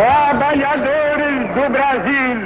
Trabalhadores do Brasil.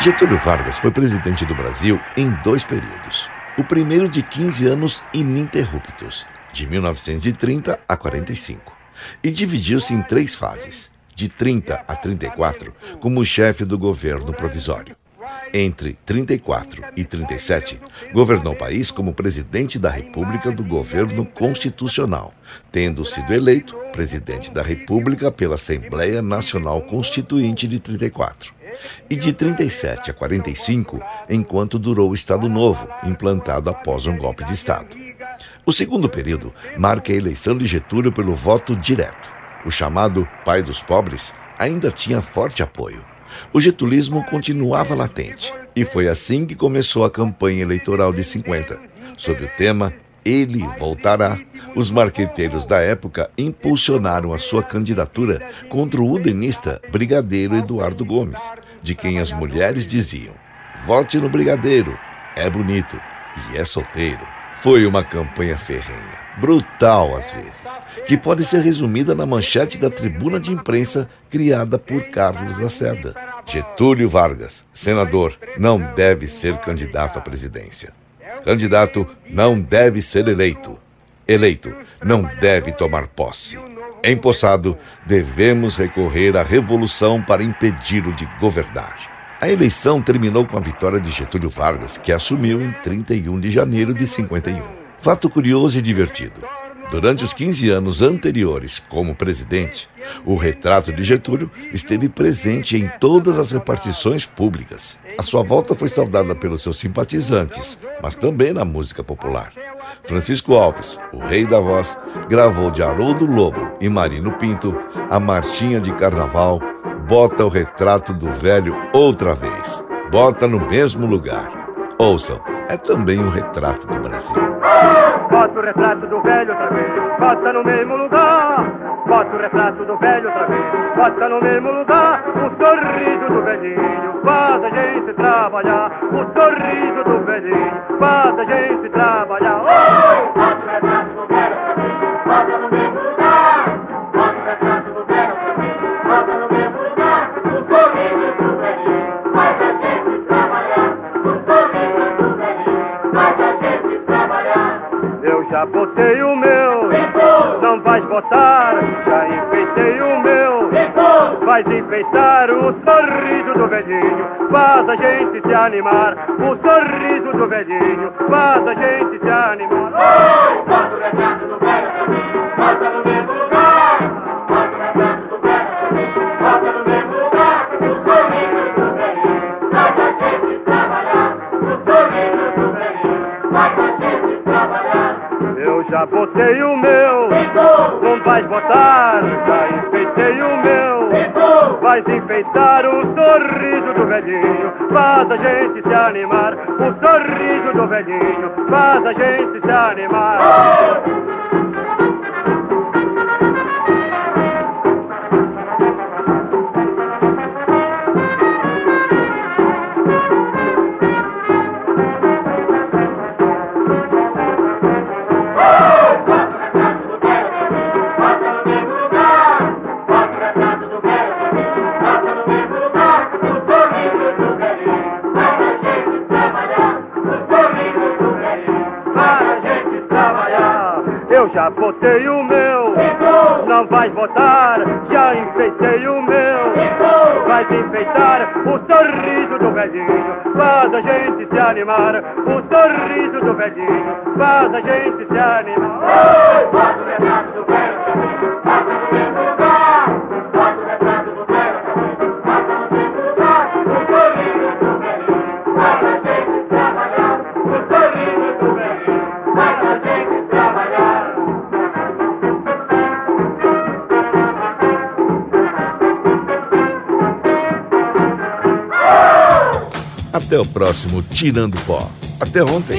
Getúlio Vargas foi presidente do Brasil em dois períodos. O primeiro de 15 anos ininterruptos, de 1930 a 45, e dividiu-se em três fases, de 30 a 34, como chefe do governo provisório. Entre 34 e 37, governou o país como presidente da República do governo constitucional, tendo sido eleito presidente da República pela Assembleia Nacional Constituinte de 34. E de 37 a 45, enquanto durou o Estado Novo, implantado após um golpe de Estado. O segundo período marca a eleição de Getúlio pelo voto direto. O chamado pai dos pobres ainda tinha forte apoio o getulismo continuava latente. E foi assim que começou a campanha eleitoral de 50. Sob o tema Ele Voltará, os marqueteiros da época impulsionaram a sua candidatura contra o udenista Brigadeiro Eduardo Gomes, de quem as mulheres diziam: Vote no Brigadeiro, é bonito e é solteiro. Foi uma campanha ferrenha, brutal às vezes, que pode ser resumida na manchete da tribuna de imprensa criada por Carlos Lacerda. Getúlio Vargas, senador, não deve ser candidato à presidência. Candidato não deve ser eleito. Eleito não deve tomar posse. Empossado, devemos recorrer à revolução para impedi-lo de governar. A eleição terminou com a vitória de Getúlio Vargas, que assumiu em 31 de janeiro de 51. Fato curioso e divertido. Durante os 15 anos anteriores como presidente, o retrato de Getúlio esteve presente em todas as repartições públicas. A sua volta foi saudada pelos seus simpatizantes, mas também na música popular. Francisco Alves, o rei da voz, gravou de Haroldo Lobo e Marino Pinto a Marchinha de Carnaval bota o retrato do velho outra vez. Bota no mesmo lugar. Ouçam, é também um retrato do Brasil. Bota o retrato do velho outra vez, bota no mesmo lugar. Bota o retrato do velho outra vez, bota no mesmo lugar. O sorriso do velhinho faz a gente trabalhar. O sorriso do velhinho faz a gente trabalhar. Vais botar. Já enfeitei o meu, vais enfeitar o sorriso do velhinho. Faz a gente se animar. O sorriso do velhinho faz a gente se animar. Oh! Bota o retrato do velho também, bota no mesmo lugar. Bota o retrato do velho no mesmo lugar. O sorriso do velhinho faz a gente trabalhar. O sorriso do velhinho faz a gente. Eu já botei o meu, não vais botar. Já enfeitei o meu, vais enfeitar o sorriso do velhinho. Faz a gente se animar. O sorriso do velhinho faz a gente se animar. Eu já botei o meu, não vais votar, já enfeitei o meu. Vais enfeitar o sorriso do velhinho, faz a gente se animar. O sorriso do velhinho, faz a gente se animar. Faz o retrato do velho, passa no mesmo Até o próximo Tirando Pó. Até ontem.